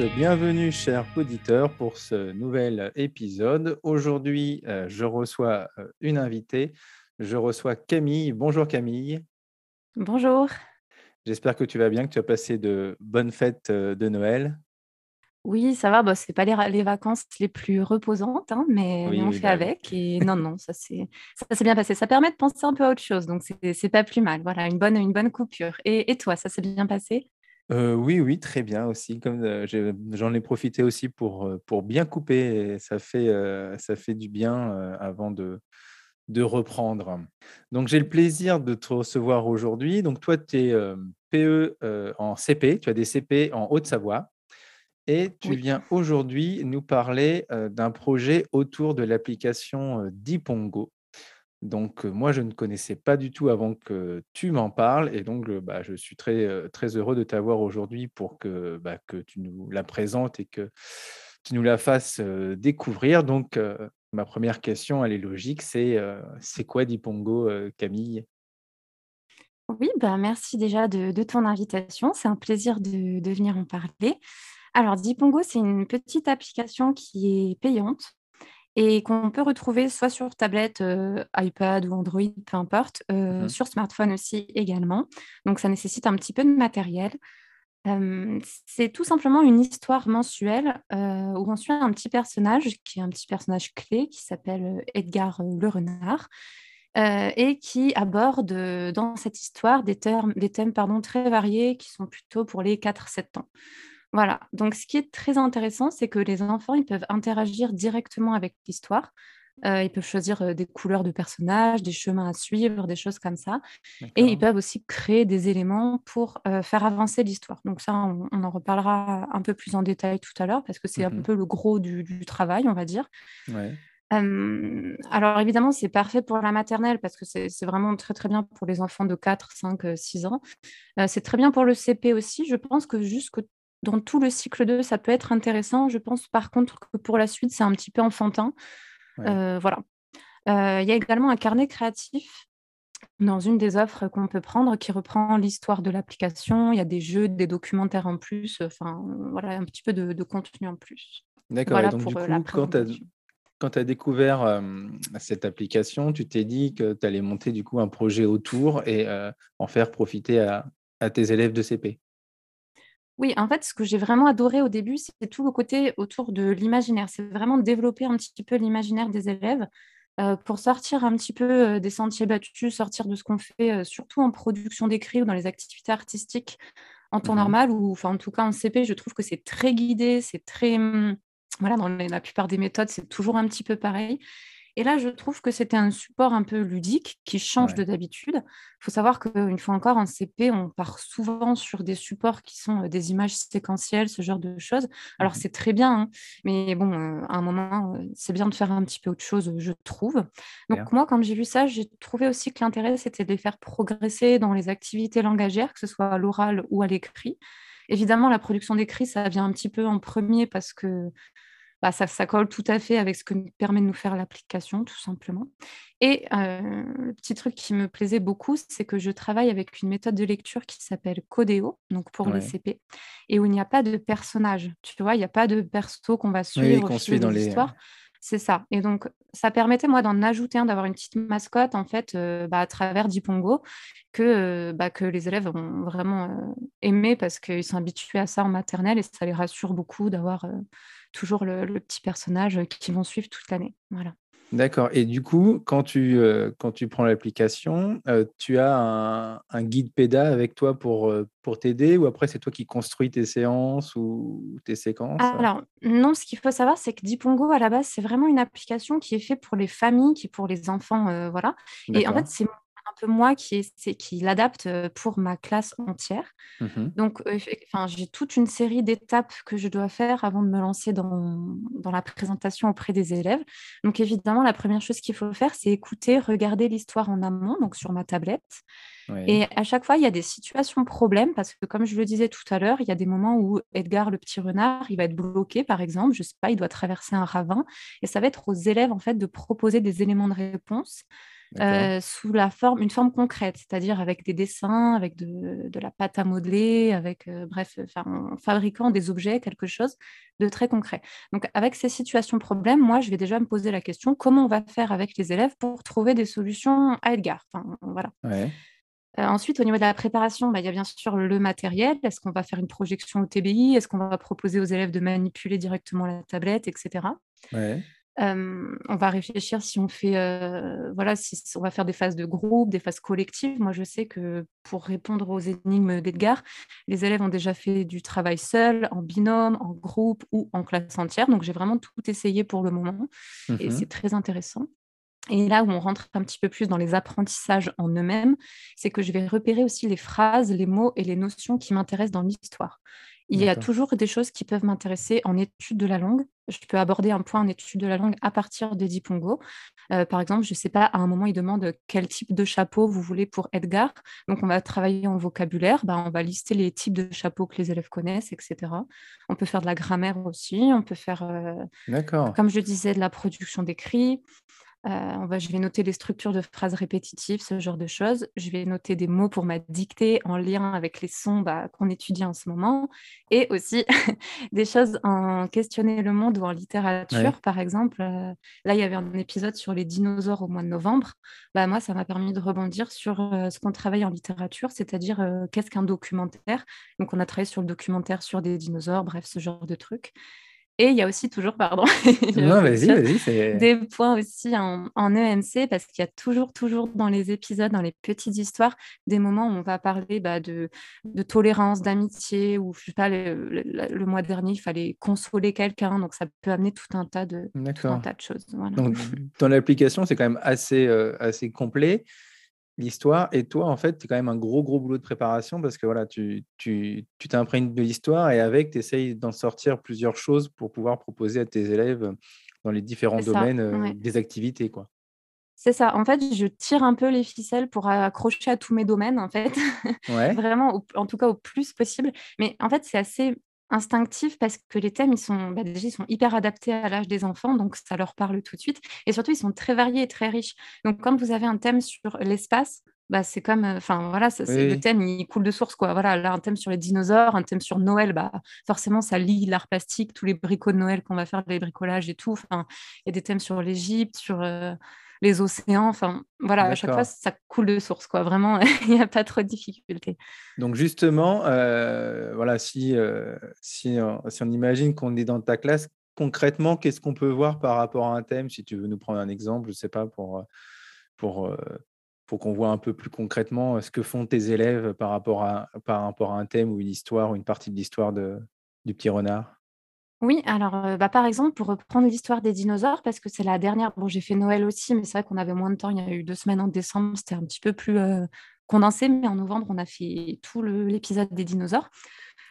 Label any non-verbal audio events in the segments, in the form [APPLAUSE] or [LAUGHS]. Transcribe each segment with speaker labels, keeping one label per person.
Speaker 1: Tous, bienvenue chers auditeurs pour ce nouvel épisode. Aujourd'hui, euh, je reçois euh, une invitée, je reçois Camille. Bonjour Camille.
Speaker 2: Bonjour.
Speaker 1: J'espère que tu vas bien, que tu as passé de bonnes fêtes euh, de Noël.
Speaker 2: Oui, ça va, bah, ce n'est pas les, vacances les plus reposantes, hein, mais, on fait bah avec. Et non, non, ça s'est bien passé. Ça permet de penser un peu à autre chose, donc c'est pas plus mal. Voilà, une bonne, une bonne coupure. Et, et toi, ça s'est bien passé?
Speaker 1: Oui, oui, très bien aussi. Comme j'en ai profité aussi pour, pour bien couper. Et ça fait, ça fait du bien avant de, de reprendre. Donc, j'ai le plaisir de te recevoir aujourd'hui. Donc, toi, tu es PE en CP, tu as des CP en Haute-Savoie. Et tu viens aujourd'hui nous parler d'un projet autour de l'application Dipongo. Donc, moi, je ne connaissais pas du tout avant que tu m'en parles. Et donc, bah, je suis très, très heureux de t'avoir aujourd'hui pour que, bah, que tu nous la présentes et que tu nous la fasses découvrir. Donc, ma première question, elle est logique. C'est c'est quoi Dipongo, Camille?
Speaker 2: Oui, bah, merci déjà de, ton invitation. C'est un plaisir de, de venir en parler. Alors, Dipongo, c'est une petite application qui est payante et qu'on peut retrouver soit sur tablette, euh, iPad ou Android, peu importe, euh, mmh sur smartphone aussi également. Donc ça nécessite un petit peu de matériel. c'est tout simplement une histoire mensuelle euh, où on suit un petit personnage qui est un petit personnage clé qui s'appelle Edgar le renard et qui aborde dans cette histoire des, termes, des thèmes pardon, très variés qui sont plutôt pour les 4-7 ans. Voilà, donc ce qui est très intéressant, c'est que les enfants, ils peuvent interagir directement avec l'histoire. Euh, ils peuvent choisir euh, des couleurs de personnages, des chemins à suivre, des choses comme ça. Et ils peuvent aussi créer des éléments pour euh, faire avancer l'histoire. Donc ça, on, en reparlera un peu plus en détail tout à l'heure, parce que c'est un mmh peu le gros du, travail, on va dire. alors évidemment, c'est parfait pour la maternelle parce que c'est vraiment très très bien pour les enfants de 4, 5, 6 ans. c'est très bien pour le CP aussi. Je pense que jusque dans tout le cycle 2, ça peut être intéressant. Je pense par contre que pour la suite, c'est un petit peu enfantin. Euh, voilà. Euh, il y a également un carnet créatif dans une des offres qu'on peut prendre qui reprend l'histoire de l'application. Il y a des jeux, des documentaires en plus, enfin voilà, un petit peu de, contenu en plus.
Speaker 1: D'accord, donc du euh, coup, quand tu as, découvert cette application, tu t'es dit que tu allais monter du coup un projet autour et en faire profiter à tes élèves de CP.
Speaker 2: Oui, en fait, ce que j'ai vraiment adoré au début, c'est tout le côté autour de l'imaginaire. C'est vraiment développer un petit peu l'imaginaire des élèves euh, pour sortir un petit peu euh, des sentiers battus, sortir de ce qu'on fait, euh, surtout en production d'écrit ou dans les activités artistiques en temps mmh normal, ou enfin, en tout cas en CP, je trouve que c'est très guidé, c'est très... Hum, voilà, dans la plupart des méthodes, c'est toujours un petit peu pareil. Et là, je trouve que c'était un support un peu ludique qui change de d'habitude. Il faut savoir qu'une fois encore, en CP, on part souvent sur des supports qui sont des images séquentielles, ce genre de choses. Alors, mmh c'est très bien, hein, mais bon, à un moment, c'est bien de faire un petit peu autre chose, je trouve. Donc, moi, quand j'ai vu ça, j'ai trouvé aussi que l'intérêt, c'était de les faire progresser dans les activités langagières, que ce soit à l'oral ou à l'écrit. Évidemment, la production d'écrit, ça vient un petit peu en premier parce que bah, ça, colle tout à fait avec ce que permet de nous faire l'application, tout simplement. Et euh, le petit truc qui me plaisait beaucoup, c'est que je travaille avec une méthode de lecture qui s'appelle Codeo, donc pour les CP, et où il n'y a pas de personnage. Tu vois, il n'y a pas de perso qu'on va suivre
Speaker 1: oui, suit dans les histoires.
Speaker 2: C'est ça. Et donc, ça permettait, moi, d'en ajouter un, d'avoir une petite mascotte, en fait, euh, bah, à travers Dipongo, que, euh, bah, que les élèves ont vraiment aimé parce qu'ils sont habitués à ça en maternelle et ça les rassure beaucoup d'avoir toujours le, petit personnage qui vont suivre toute l'année. Voilà.
Speaker 1: D'accord. Et du coup, quand tu, euh, quand tu prends l'application, euh, tu as un, guide PEDA avec toi pour, euh, pour t'aider ou après c'est toi qui construis tes séances ou tes séquences?
Speaker 2: Alors, non, ce qu'il faut savoir, c'est que Dipongo, à la base, c'est vraiment une application qui est faite pour les familles, qui est pour les enfants. voilà. Et en fait, c'est peu moi qui, qui l'adapte pour ma classe entière. Mmh Donc, enfin, j'ai toute une série d'étapes que je dois faire avant de me lancer dans, dans, la présentation auprès des élèves. Donc, évidemment, la première chose qu'il faut faire, c'est écouter, regarder l'histoire en amont, donc sur ma tablette. Et à chaque fois, il y a des situations problèmes parce que, comme je le disais tout à l'heure, il y a des moments où Edgar, le petit renard, il va être bloqué, par exemple, je sais pas, il doit traverser un ravin, et ça va être aux élèves en fait de proposer des éléments de réponse sous la forme, une forme concrète, c'est-à-dire avec des dessins, avec de, la pâte à modeler, avec, bref, en fabriquant des objets, quelque chose de très concret. Donc, avec ces situations problèmes, moi, je vais déjà me poser la question comment on va faire avec les élèves pour trouver des solutions à Edgar? Enfin, voilà. ensuite, au niveau de la préparation, bah, il y a bien sûr le matériel. Est-ce qu'on va faire une projection au TBI Est-ce qu'on va proposer aux élèves de manipuler directement la tablette, etc. Ouais on va réfléchir si on fait, voilà, si on va faire des phases de groupe, des phases collectives. Moi, je sais que pour répondre aux énigmes d'Edgar, les élèves ont déjà fait du travail seul, en binôme, en groupe ou en classe entière. Donc, j'ai vraiment tout essayé pour le moment et mmh c'est très intéressant. Et là où on rentre un petit peu plus dans les apprentissages en eux-mêmes, c'est que je vais repérer aussi les phrases, les mots et les notions qui m'intéressent dans l'histoire. Il y a toujours des choses qui peuvent m'intéresser en étude de la langue. Je peux aborder un point en étude de la langue à partir de Dipongo. Euh, par exemple, je ne sais pas, à un moment, il demande quel type de chapeau vous voulez pour Edgar. Donc, on va travailler en vocabulaire. Ben, on va lister les types de chapeaux que les élèves connaissent, etc. On peut faire de la grammaire aussi. On peut faire, euh, comme je disais, de la production d'écrits. Euh, je vais noter les structures de phrases répétitives, ce genre de choses. Je vais noter des mots pour ma dictée en lien avec les sons bah, qu'on étudie en ce moment. Et aussi [LAUGHS] des choses en questionner le monde ou en littérature, par exemple. Euh, là, il y avait un épisode sur les dinosaures au mois de novembre. Bah, moi, ça m'a permis de rebondir sur euh, ce qu'on travaille en littérature, c'est-à-dire qu'est-ce qu'un documentaire? Donc, on a travaillé sur le documentaire sur des dinosaures, bref, ce genre de trucs. Et il y a aussi toujours, pardon, [LAUGHS]
Speaker 1: non, vas-y, vas-y,
Speaker 2: des points aussi en, EMC parce qu'il y a toujours, toujours dans les épisodes, dans les petites histoires, des moments où on va parler bah, de, de, tolérance, d'amitié, ou je sais pas, le, mois dernier, il fallait consoler quelqu'un, donc ça peut amener tout un tas de, tas de choses.
Speaker 1: Donc, dans l'application, c'est quand même assez, euh, assez complet l'histoire. Et toi, en fait, tu quand même un gros, gros boulot de préparation parce que voilà, tu t'imprègnes tu, de l'histoire et avec, tu essayes d'en sortir plusieurs choses pour pouvoir proposer à tes élèves dans les différents domaines des activités. quoi.
Speaker 2: C'est ça. En fait, je tire un peu les ficelles pour accrocher à tous mes domaines, en fait. [LAUGHS] Vraiment, en tout cas au plus possible. Mais en fait, c'est assez instinctif parce que les thèmes, ils sont, bah, déjà, ils sont hyper adaptés à l'âge des enfants, donc ça leur parle tout de suite. Et surtout, ils sont très variés et très riches. Donc, quand vous avez un thème sur l'espace, bah, c'est comme, euh, enfin voilà, le thème, il coule de source, quoi. Voilà, là, un thème sur les dinosaures, un thème sur Noël, bah, forcément, ça lie l'art plastique, tous les bricots de Noël qu'on va faire, les bricolages et tout. Enfin, il y a des thèmes sur l'Égypte, sur... Euh, les océans. Enfin, voilà, à chaque fois, ça coule de source, quoi. Vraiment, [LAUGHS] il n'y a pas trop de difficultés.
Speaker 1: Donc, justement, euh, voilà, si, euh, si, si, on imagine qu'on est dans ta classe, concrètement, qu'est-ce qu'on peut voir par rapport à un thème? Si tu veux nous prendre un exemple, je ne sais pas, pour, pour, pour qu'on voit un peu plus concrètement ce que font tes élèves par rapport à, par rapport à un thème ou une histoire ou une partie de l'histoire du petit renard
Speaker 2: oui, alors, bah, par exemple, pour reprendre l'histoire des dinosaures, parce que c'est la dernière bon, j'ai fait Noël aussi, mais c'est vrai qu'on avait moins de temps. Il y a eu deux semaines en décembre, c'était un petit peu plus, condensé, mais en novembre, on a fait tout l'épisode des dinosaures.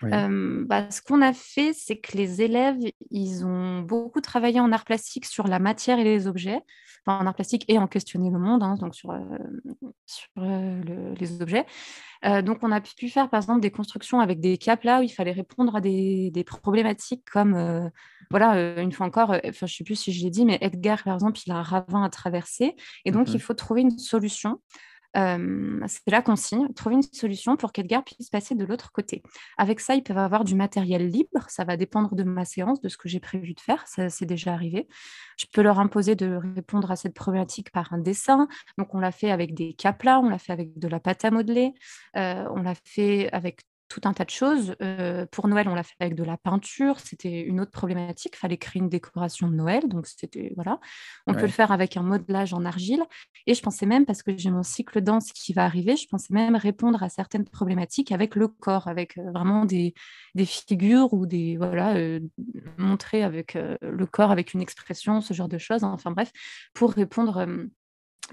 Speaker 2: bah, ce qu'on a fait, c'est que les élèves, ils ont beaucoup travaillé en art plastique sur la matière et les objets, enfin en art plastique et en questionner le monde, hein, donc sur, sur les objets. donc on a pu faire par exemple des constructions avec des caplas où il fallait répondre à des, des problématiques comme, voilà, une fois encore, enfin je sais plus si je l'ai dit, mais Edgar par exemple, il a un ravin à traverser et donc il mmh faut trouver une solution c'est la consigne, trouver une solution pour qu'Edgar puisse passer de l'autre côté. Avec ça, ils peuvent avoir du matériel libre, ça va dépendre de ma séance, de ce que j'ai prévu de faire, ça c'est déjà arrivé. Je peux leur imposer de répondre à cette problématique par un dessin, donc on l'a fait avec des caplas, on l'a fait avec de la pâte à modeler, on l'a fait avec tout un tas de choses. pour Noël, on l'a fait avec de la peinture. C'était une autre problématique. Il fallait créer une décoration de Noël. Donc, c'était voilà. On peut le faire avec un modelage en argile. Et je pensais même, parce que j'ai mon cycle danse qui va arriver, je pensais même répondre à certaines problématiques avec le corps, avec vraiment des, des, figures ou des voilà, montrer avec le corps, avec une expression, ce genre de choses. Enfin bref, pour répondre,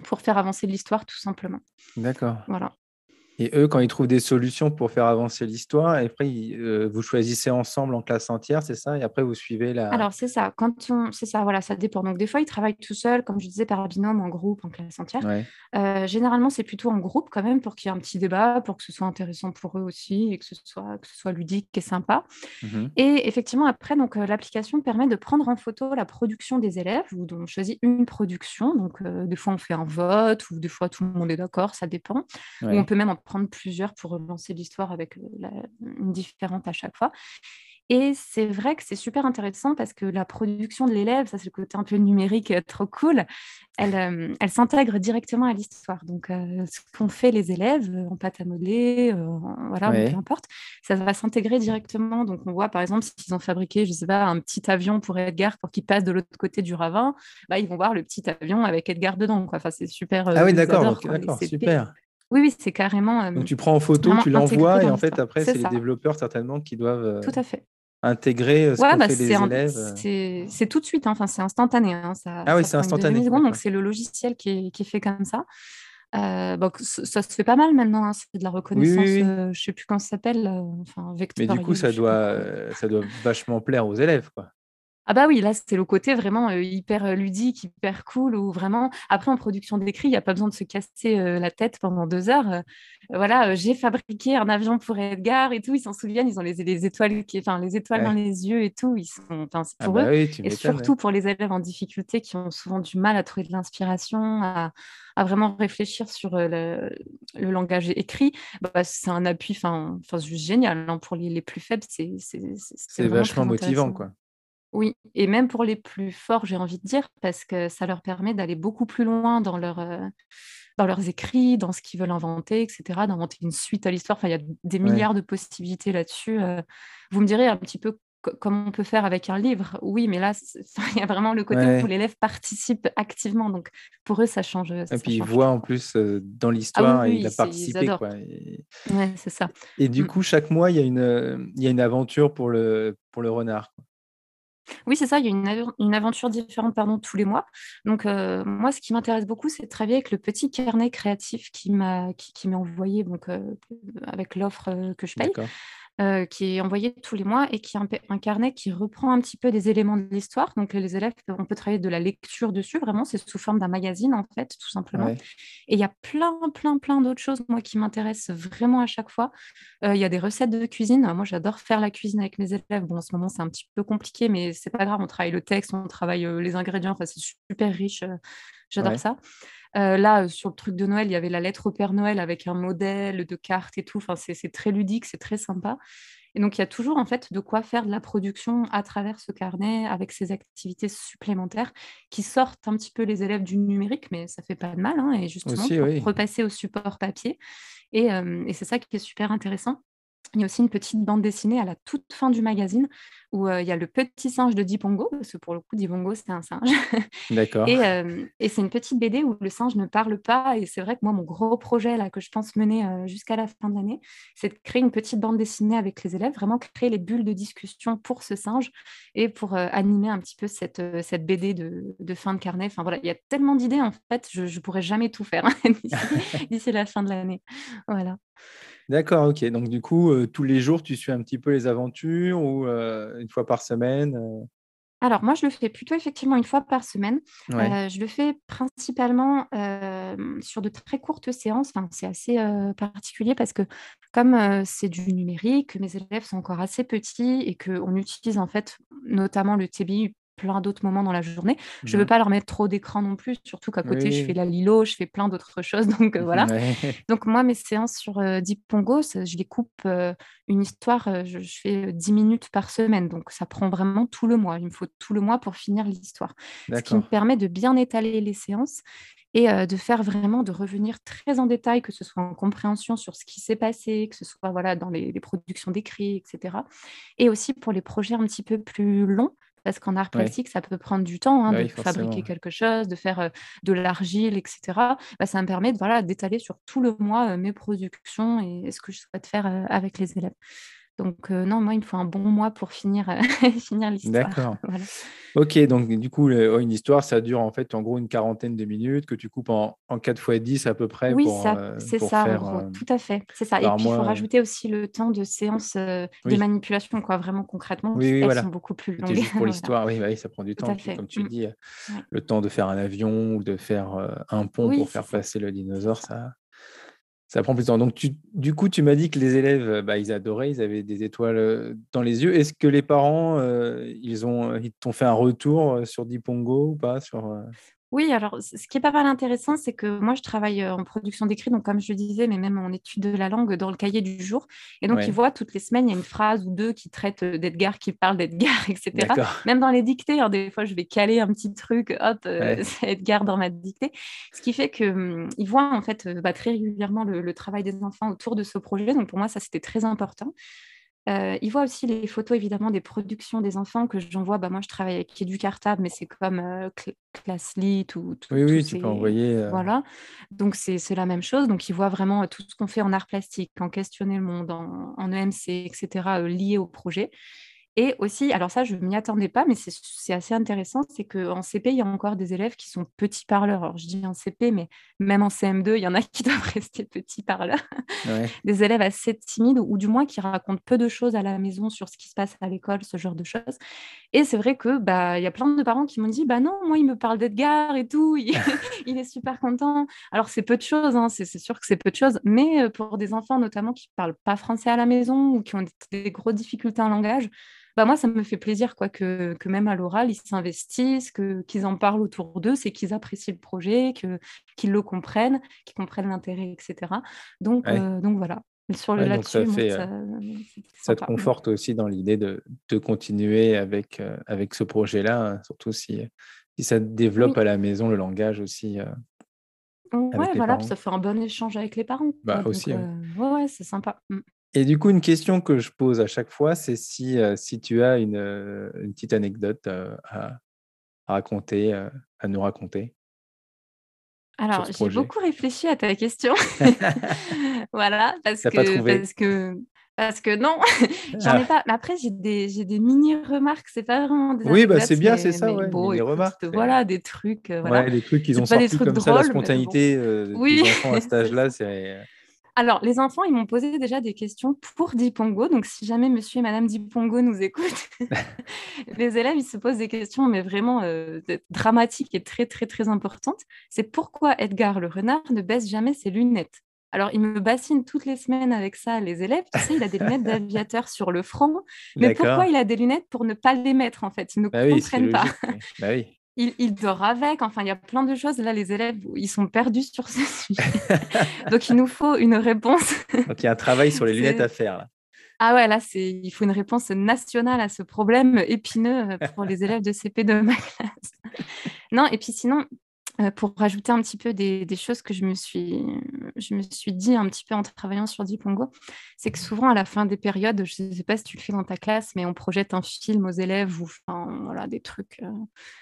Speaker 2: pour faire avancer l'histoire tout simplement.
Speaker 1: D'accord.
Speaker 2: Voilà.
Speaker 1: Et eux, quand ils trouvent des solutions pour faire avancer l'histoire, après, euh, vous choisissez ensemble en classe entière, c'est ça? Et après, vous suivez la...
Speaker 2: Alors, c'est ça. Quand on... C'est ça, voilà, ça dépend. Donc, des fois, ils travaillent tout seuls, comme je disais, par binôme, en groupe, en classe entière. Euh, généralement, c'est plutôt en groupe quand même, pour qu'il y ait un petit débat, pour que ce soit intéressant pour eux aussi, et que ce soit, que ce soit ludique et sympa. Mmh et effectivement, après, donc, euh, l'application permet de prendre en photo la production des élèves, ou on choisit une production. Donc, des fois, on fait un vote, ou des fois, tout le monde est d'accord, ça dépend. Ou on peut même en prendre plusieurs pour relancer l'histoire avec une différente à chaque fois. Et c'est vrai que c'est super intéressant parce que la production de l'élève, ça c'est le côté un peu numérique trop cool, elle, elle s'intègre directement à l'histoire. Donc ce qu'ont fait les élèves en pâte à modeler, voilà, peu importe, ça va s'intégrer directement. Donc on voit par exemple s'ils ont fabriqué, je sais pas, un petit avion pour Edgar pour qu'il passe de l'autre côté du ravin, bah, ils vont voir le petit avion avec Edgar dedans. Quoi. Enfin, c'est super.
Speaker 1: ah oui, d'accord, d'accord, super.
Speaker 2: Oui, oui, c'est carrément.
Speaker 1: Donc tu prends en photo, tu l'envoies et en fait après c'est les développeurs certainement qui doivent
Speaker 2: tout à fait.
Speaker 1: intégrer ce ouais, bah, fait les
Speaker 2: élèves. C'est tout de suite, hein. enfin c'est instantané. Hein. Ça,
Speaker 1: ah oui, c'est instantané.
Speaker 2: Secondes, donc c'est le logiciel qui est, qui est, fait comme ça. Euh, ça se fait pas mal maintenant, hein. c'est de la reconnaissance, je ne je sais plus comment ça s'appelle, enfin,
Speaker 1: Mais du coup, ça doit, ça doit vachement plaire aux élèves, quoi.
Speaker 2: Ah bah oui, là, c'est le côté vraiment hyper ludique, hyper cool, ou vraiment, après, en production d'écrit, il n'y a pas besoin de se casser la tête pendant deux heures. voilà, j'ai fabriqué un avion pour Edgar et tout, ils s'en souviennent, ils ont les, les étoiles, qui, les étoiles dans les yeux et tout, ils sont, c'est ah pour bah eux. et surtout pour les élèves en difficulté qui ont souvent du mal à trouver de l'inspiration, à, à, vraiment réfléchir sur le, le langage écrit, bah, c'est un appui, enfin, enfin juste génial. Hein, pour les, les, plus faibles, c'est
Speaker 1: c'est vachement motivant, quoi.
Speaker 2: Oui, et même pour les plus forts, j'ai envie de dire, parce que ça leur permet d'aller beaucoup plus loin dans, leur, euh, dans leurs écrits, dans ce qu'ils veulent inventer, etc., d'inventer une suite à l'histoire. Enfin, il y a des milliards de possibilités là-dessus. Euh. vous me direz un petit peu comment on peut faire avec un livre? Oui, mais là, [LAUGHS] il y a vraiment le côté où l'élève participe activement. Donc, pour eux, ça change. et
Speaker 1: puis, il voit en plus euh, dans ah l'histoire, il a participé. Quoi.
Speaker 2: Ouais, c'est ça.
Speaker 1: Et du mmh. coup, chaque mois, il y a une, il y a une aventure pour le, pour le renard.
Speaker 2: Oui, c'est ça, il y a une, aventure différente pardon, tous les mois. Donc, euh, moi, ce qui m'intéresse beaucoup, c'est de travailler avec le petit carnet créatif qui m'a qui, m'est envoyé euh, avec l'offre euh, que je paye. Euh, qui est envoyé tous les mois et qui est un, carnet qui reprend un petit peu des éléments de l'histoire. Donc, les élèves, on peut travailler de la lecture dessus, vraiment, c'est sous forme d'un magazine, en fait, tout simplement. Et il y a plein, plein, plein d'autres choses, moi, qui m'intéressent vraiment à chaque fois. Euh, il y a des recettes de cuisine. Moi, j'adore faire la cuisine avec mes élèves. Bon, en ce moment, c'est un petit peu compliqué, mais c'est pas grave. On travaille le texte, on travaille euh, les ingrédients. Enfin, c'est super riche. J'adore ça. Euh, là, sur le truc de Noël, il y avait la lettre au Père Noël avec un modèle de carte et tout. Enfin, c'est très ludique, c'est très sympa. Et donc, il y a toujours en fait de quoi faire de la production à travers ce carnet avec ces activités supplémentaires qui sortent un petit peu les élèves du numérique, mais ça fait pas de mal. Hein, et justement, pour repasser au support papier. Et, euh, et c'est ça qui est super intéressant. Il y a aussi une petite bande dessinée à la toute fin du magazine où il y a le petit singe de Dipongo, parce que pour le coup, Dipongo, c'est un singe. [LAUGHS]
Speaker 1: D'accord.
Speaker 2: et, et c'est une petite BD où le singe ne parle pas. Et c'est vrai que moi, mon gros projet là, que je pense mener jusqu'à la fin de l'année, c'est de créer une petite bande dessinée avec les élèves, vraiment créer les bulles de discussion pour ce singe et pour animer un petit peu cette, cette BD de, de, fin de carnet. Enfin voilà, il y a tellement d'idées, en fait, je ne pourrais jamais tout faire hein, [LAUGHS] d'ici la fin de l'année. Voilà.
Speaker 1: D'accord, ok. Donc, du coup, euh, tous les jours, tu suis un petit peu les aventures ou euh, une fois par semaine euh?
Speaker 2: Alors, moi, je le fais plutôt effectivement une fois par semaine. je le fais principalement sur de très courtes séances. Enfin, c'est assez particulier parce que comme c'est du numérique, mes élèves sont encore assez petits et qu'on utilise en fait notamment le TBI plein d'autres moments dans la journée. Je ne veux mmh pas leur mettre trop d'écran non plus, surtout qu'à côté, je fais la Lilo, je fais plein d'autres choses. Donc euh, voilà. Donc moi, mes séances sur euh, Deep Pongo, je les coupe euh, une histoire, je, fais 10 minutes par semaine. Donc ça prend vraiment tout le mois. Il me faut tout le mois pour finir l'histoire. Ce qui me permet de bien étaler les séances et de faire vraiment, de revenir très en détail, que ce soit en compréhension sur ce qui s'est passé, que ce soit voilà, dans les, les productions d'écrits, etc. Et aussi pour les projets un petit peu plus longs, parce qu'en art plastique, ça peut prendre du temps hein, de fabriquer quelque chose, de faire de l'argile, etc. Bah, ça me permet de, voilà, d'étaler sur tout le mois mes productions et ce que je souhaite faire avec les élèves. Donc, non, moi, il me faut un bon mois pour finir, [LAUGHS] finir l'histoire.
Speaker 1: D'accord. [LAUGHS] Ok, donc du coup, une histoire, ça dure en fait en gros une quarantaine de minutes que tu coupes en, en 4 fois 10 à peu près.
Speaker 2: Oui, c'est ça, en gros, tout à fait. C'est ça. Et puis, il faut rajouter aussi le temps de séance de manipulation, quoi, vraiment concrètement,
Speaker 1: oui,
Speaker 2: elles sont beaucoup plus longues.
Speaker 1: Juste pour [LAUGHS] l'histoire, oui, bah oui, ça prend du temps. comme tu mmh. dis, le temps de faire un avion ou de faire un pont pour faire passer le dinosaure, ça, ça prend plus de temps. Donc, du coup, tu m'as dit que les élèves, bah, ils adoraient, ils avaient des étoiles dans les yeux. Est-ce que les parents, ils ont, t'ont fait un retour sur Dipongo ou pas sur,
Speaker 2: oui, alors ce qui est pas mal intéressant, c'est que moi, je travaille en production d'écrit, donc comme je le disais, mais même en étude de la langue dans le cahier du jour. Et donc, ils voient toutes les semaines, il y a une phrase ou deux qui traitent d'Edgar, qui parle d'Edgar, [LAUGHS] etc. Même dans les dictées, hein, des fois, je vais caler un petit truc, hop, c'est [LAUGHS] Edgar dans ma dictée. Ce qui fait qu'ils hum, voient en fait bah, très régulièrement le, travail des enfants autour de ce projet. Donc, pour moi, ça, c'était très important. Euh, il voit aussi les photos, évidemment, des productions des enfants que j'envoie. Bah, moi, je travaille avec Educartable, mais c'est comme euh, Classlit ou
Speaker 1: tout. Oui, oui, tu peux envoyer. Euh,
Speaker 2: voilà. Donc, c'est la même chose. Donc, il voit vraiment tout ce qu'on fait en art plastique, en questionner le monde, en, en EMC, etc., lié au projet. Et aussi, alors ça, je ne m'y attendais pas, mais c'est assez intéressant, c'est qu'en CP, il y a encore des élèves qui sont petits parleurs. Alors, je dis en CP, mais même en CM2, il y en a [LAUGHS] qui doivent rester petits parleurs. [LAUGHS] des élèves assez timides, ou du moins qui racontent peu de choses à la maison sur ce qui se passe à l'école, ce genre de choses. Et c'est vrai que bah, y a plein de parents qui m'ont dit, bah non, moi, il me parle d'Edgar et tout, il, [LAUGHS] est super content. Alors, c'est peu de choses, hein, c'est sûr que c'est peu de choses, mais euh, pour des enfants notamment qui ne parlent pas français à la maison ou qui ont des, des grosses difficultés en langage, bah moi, ça me fait plaisir quoi, que, que même à l'oral, ils s'investissent, qu'ils en parlent autour d'eux, c'est qu'ils apprécient le projet, qu'ils le comprennent, qu'ils comprennent l'intérêt, etc. Donc, euh, donc voilà.
Speaker 1: Sur le là-dessus, ça, ça, te conforte aussi dans l'idée de, de, continuer avec, euh, avec ce projet-là, hein, surtout si, si ça développe à la maison le langage aussi. Euh,
Speaker 2: ouais, voilà, ça fait un bon échange avec les parents.
Speaker 1: Bah, aussi.
Speaker 2: ouais, ouais c'est sympa.
Speaker 1: Et du coup, une question que je pose à chaque fois, c'est si, si tu as une, une petite anecdote à, raconter, à nous raconter.
Speaker 2: Alors, j'ai beaucoup réfléchi à ta question. [LAUGHS] [LAUGHS] voilà, parce que, parce que parce que non, [LAUGHS] j'en ai ah. pas. Mais après, j'ai des, des mini-remarques. C'est pas vraiment des
Speaker 1: Oui, bah, c'est bien, c'est ça, ouais. mini remarques.
Speaker 2: Voilà, des trucs. voilà.
Speaker 1: Ouais, les trucs qu'ils ont sortis comme ça, la spontanéité des enfants à cet âge-là, c'est
Speaker 2: alors, les enfants, ils m'ont posé déjà des questions pour Dipongo. Donc, si jamais monsieur et madame Dipongo nous écoutent, [LAUGHS] [LAUGHS] les élèves, ils se posent des questions, mais vraiment euh, dramatiques et très, très, très importantes. C'est pourquoi Edgar le renard ne baisse jamais ses lunettes. Alors, il me bassine toutes les semaines avec ça, les élèves. Tu sais, il a des lunettes [LAUGHS] d'aviateur sur le front. Mais pourquoi il a des lunettes pour ne pas les mettre, en fait? Ils ne bah comprennent pas.
Speaker 1: Bah oui
Speaker 2: il, dort avec. Enfin, il y a plein de choses. Là, les élèves, ils sont perdus sur ce sujet. [LAUGHS] Donc, il nous faut une réponse.
Speaker 1: Donc, il y a un travail sur les lunettes à faire. Là.
Speaker 2: Ah ouais, là, il faut une réponse nationale à ce problème épineux pour les élèves de CP de ma classe. non, et puis sinon, pour rajouter un petit peu des, choses que je me, suis, je me suis dit un petit peu en travaillant sur Dipongo, c'est que souvent à la fin des périodes, je ne sais pas si tu le fais dans ta classe, mais on projette un film aux élèves ou enfin, voilà, des trucs. Euh,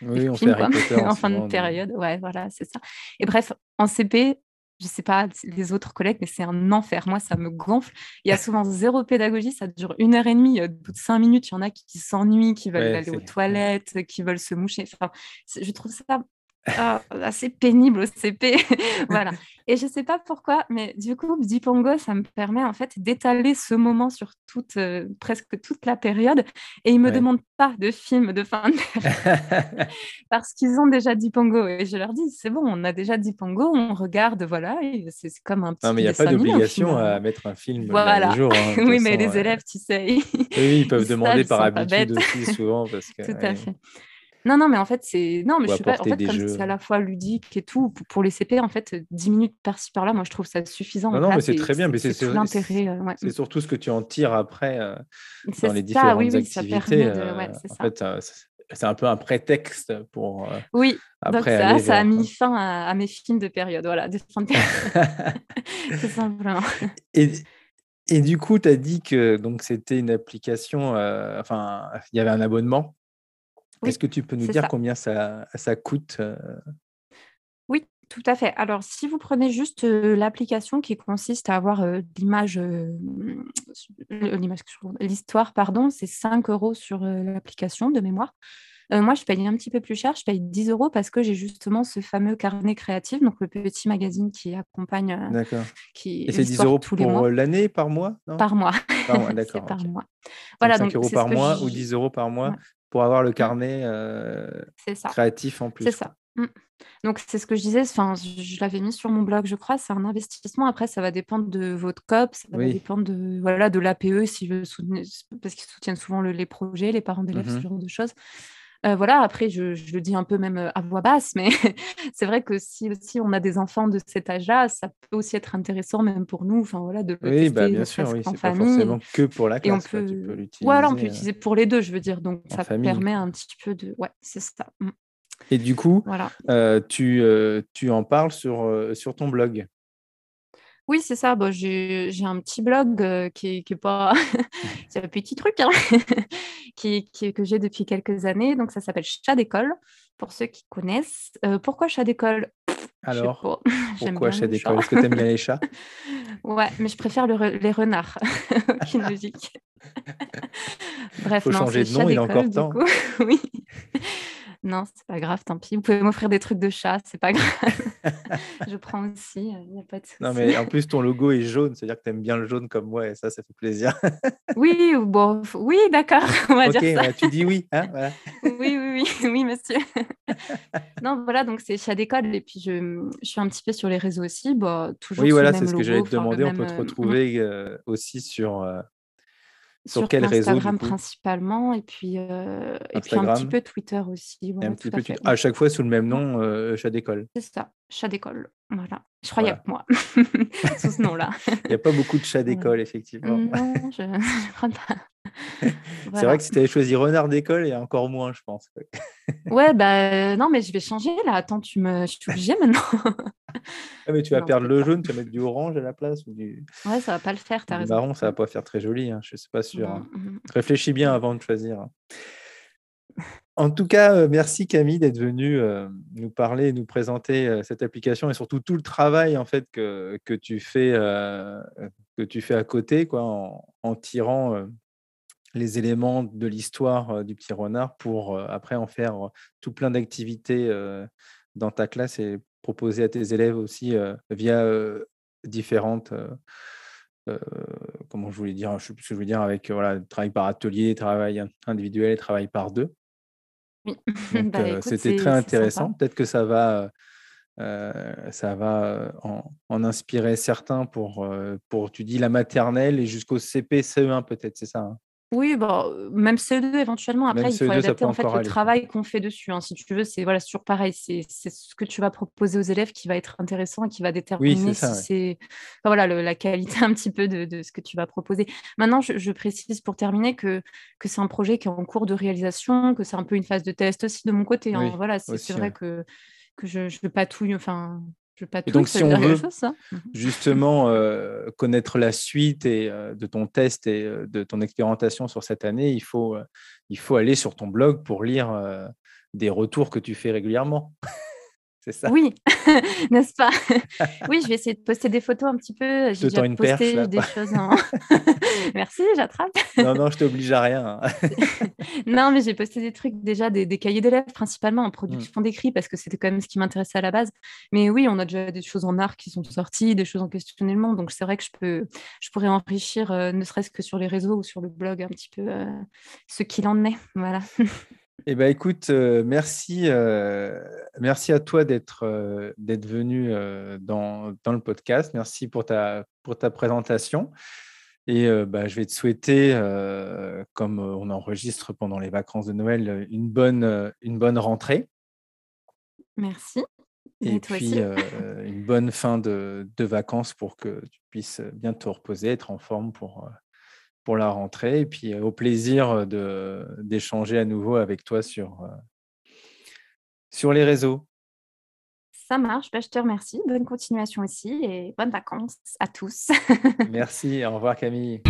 Speaker 1: oui, on films, fait [LAUGHS]
Speaker 2: en fin de période. Ouais, voilà, c'est ça. Et bref, en CP, je ne sais pas les autres collègues, mais c'est un enfer. Moi, ça me gonfle. Il y a souvent zéro pédagogie, ça dure une heure et demie. Au bout de cinq minutes, il y en a qui s'ennuient, qui veulent aller aux toilettes, qui veulent se moucher. Enfin, je trouve ça ah, assez pénible au CP. [LAUGHS] voilà. Et je ne sais pas pourquoi, mais du coup, Dipongo, ça me permet en fait d'étaler ce moment sur toute, euh, presque toute la période. Et ils ne me demandent pas de film de fin de période [LAUGHS] parce qu'ils ont déjà Dipongo. Et je leur dis, c'est bon, on a déjà Dipongo, on regarde, voilà. C'est comme un petit.
Speaker 1: Non, mais il n'y a pas d'obligation à mettre un film
Speaker 2: voilà.
Speaker 1: jour.
Speaker 2: Hein, [LAUGHS] oui, mais les élèves, tu sais.
Speaker 1: oui, ils peuvent demander par habitude aussi, souvent. Parce que,
Speaker 2: Tout à fait. Non, non, mais en fait, c'est. Non, mais je suis pas. En fait, comme c'est à la fois ludique et tout, pour les CP, en fait, 10 minutes par-ci par-là, moi, je trouve ça suffisant.
Speaker 1: Non, non, mais c'est très bien. Mais c'est
Speaker 2: l'intérêt. Euh,
Speaker 1: c'est surtout ce que tu en tires après euh, dans les différentes oui, oui, activités.
Speaker 2: Euh, en fait,
Speaker 1: c'est un peu un prétexte pour.
Speaker 2: oui, après donc ça, ça a mis fin à, mes films de période, voilà, de fin de période. [LAUGHS] c'est simplement.
Speaker 1: Et, et du coup, tu as dit que c'était une application, enfin, il y avait un abonnement est-ce que tu peux nous dire combien ça, ça coûte
Speaker 2: Oui, Tout à fait. Alors, si vous prenez juste l'application qui consiste à avoir l'image, l'histoire, pardon, c'est 5 euros sur l'application de mémoire. moi, je paye un petit peu plus cher, je paye 10 euros parce que j'ai justement ce fameux carnet créatif, donc le petit magazine qui accompagne.
Speaker 1: D'accord. Et c'est 10 euros tous pour l'année, par mois
Speaker 2: Par mois. [LAUGHS]
Speaker 1: Par mois, d'accord.
Speaker 2: par mois.
Speaker 1: Voilà, 5 euros par mois ou 10 euros par mois? Pour avoir le mmh. carnet créatif en plus.
Speaker 2: C'est ça. Mmh. Donc, c'est ce que je disais, enfin, je, l'avais mis sur mon blog, je crois, c'est un investissement. Après, ça va dépendre de votre COP, ça va dépendre de voilà de l'APE, si je parce qu'ils soutiennent souvent les projets, les parents d'élèves, ce mmh genre de choses. Euh, voilà, après, je, le dis un peu même euh, à voix basse, mais [LAUGHS] c'est vrai que si aussi on a des enfants de cet âge-là, ça peut aussi être intéressant même pour nous, enfin voilà, de
Speaker 1: le oui, bah, bien sûr, oui, c'est pas forcément que pour la classe.
Speaker 2: Et on peut, l'utiliser. Voilà, on peut euh, l'utiliser pour les deux, je veux dire, donc ça permet un petit peu de, ouais, c'est ça. Mmh.
Speaker 1: Et du coup, tu, tu en parles sur, sur ton blog.
Speaker 2: Oui, c'est ça. Bon, j'ai un petit blog qui, n'est pas. [LAUGHS] c'est un petit truc hein, [LAUGHS] qui, que j'ai depuis quelques années. Donc, ça s'appelle Chat d'école, pour ceux qui connaissent. pourquoi Chat d'école?
Speaker 1: Alors, [LAUGHS] pourquoi Chat d'école? Est-ce que tu aimes bien les chats?
Speaker 2: Ouais, mais je préfère les renards. Aucune logique.
Speaker 1: Bref, faut changer de nom, il est encore temps.
Speaker 2: oui. Non, c'est pas grave, tant pis. Vous pouvez m'offrir des trucs de chat, c'est pas grave. [LAUGHS] je prends aussi, il euh, n'y a pas de souci.
Speaker 1: Non, mais en [LAUGHS] plus, ton logo est jaune, c'est-à-dire que tu aimes bien le jaune comme moi, et ça, ça fait plaisir. [LAUGHS]
Speaker 2: oui, bon, oui, d'accord, on va dire ça.
Speaker 1: Bah, tu dis oui, hein
Speaker 2: Oui, oui, oui, oui, monsieur. non, voilà, donc c'est chat d'école, et puis je, je, suis un petit peu sur les réseaux aussi. Bah, toujours
Speaker 1: oui, voilà, c'est ce que j'allais te demander. On peut te euh, retrouver euh, aussi sur sur, quel réseau
Speaker 2: Instagram principalement, et puis, euh, et puis un petit peu Twitter aussi.
Speaker 1: un petit peu à, chaque fois sous le même nom, euh, Chat d'école.
Speaker 2: C'est ça, Chat d'école. Voilà. Je crois qu'il a que moi [LAUGHS] sous ce nom-là.
Speaker 1: Il n'y a pas beaucoup de chats [LAUGHS] d'école, effectivement.
Speaker 2: Non, [LAUGHS] je ne crois pas.
Speaker 1: C'est vrai que si tu avais choisi renard d'école, il y a encore moins, je pense.
Speaker 2: Ouais, bah non, mais je vais changer là. Attends, tu me... je suis obligée maintenant.
Speaker 1: ah, mais tu vas perdre le jaune, tu vas mettre du orange à la place. Ou du...
Speaker 2: Ouais, ça va pas le faire, tu as raison.
Speaker 1: marron, ça va pas faire très joli, hein, je ne suis pas sûr. Hein. Réfléchis bien avant de choisir. Hein. En tout cas, euh, merci Camille d'être venue euh, nous parler, nous présenter euh, cette application et surtout tout le travail en fait que, que tu fais que tu fais à côté, quoi, en, en tirant les éléments de l'histoire du petit renard pour après en faire tout plein d'activités dans ta classe et proposer à tes élèves aussi via différentes comment je voulais dire, je je veux dire avec voilà, travail par atelier, travail individuel et travail par deux. [LAUGHS] Bah, c'était très intéressant. Peut-être que ça va, ça va en, inspirer certains pour, pour, tu dis, la maternelle et jusqu'au CP, CE1 peut-être, c'est ça hein?
Speaker 2: Oui, bah, même CE2 éventuellement. Après, il faut adapter en fait le travail qu'on fait dessus. Hein. Si tu veux, c'est voilà, toujours pareil. C'est ce que tu vas proposer aux élèves qui va être intéressant et qui va déterminer si c'est voilà, la qualité [LAUGHS] un petit peu de, ce que tu vas proposer. Maintenant, je, précise pour terminer que, que c'est un projet qui est en cours de réalisation, que c'est un peu une phase de test aussi de mon côté. Hein. Voilà, c'est vrai que, que je, je patouille, enfin,
Speaker 1: et donc, si on veut [LAUGHS] justement euh, connaître la suite et, euh, de ton test et euh, de ton expérimentation sur cette année, il faut, il faut aller sur ton blog pour lire des retours que tu fais régulièrement. [LAUGHS] C'est ça
Speaker 2: Oui, [LAUGHS] n'est-ce pas? Oui, je vais essayer de poster des photos un petit peu. J'ai déjà posté des choses en... [LAUGHS] [LAUGHS] Merci, j'attrape.
Speaker 1: non, non, je t'oblige à rien.
Speaker 2: non, mais j'ai posté des trucs déjà, des, cahiers d'élèves, principalement en production mmh. d'écrit, parce que c'était quand même ce qui m'intéressait à la base. Mais oui, on a déjà des choses en art qui sont sorties, des choses en questionnement. Donc c'est vrai que je, peux, je pourrais enrichir, euh, ne serait-ce que sur les réseaux ou sur le blog, un petit peu euh, ce qu'il en est. Voilà.
Speaker 1: Eh ben, écoute, euh, merci, euh, merci à toi d'être euh, d'être venu dans, dans, le podcast. Merci pour ta, pour ta présentation. Et bah, je vais te souhaiter, comme on enregistre pendant les vacances de Noël, une bonne, une bonne rentrée.
Speaker 2: Merci.
Speaker 1: Et, puis [LAUGHS] une bonne fin de, de, vacances pour que tu puisses bien te reposer, être en forme pour, pour la rentrée. Et puis au plaisir d'échanger à nouveau avec toi sur, sur les réseaux.
Speaker 2: Ça marche, bah, je te remercie. Bonne continuation aussi et bonnes vacances à tous. [LAUGHS]
Speaker 1: Merci, au revoir Camille.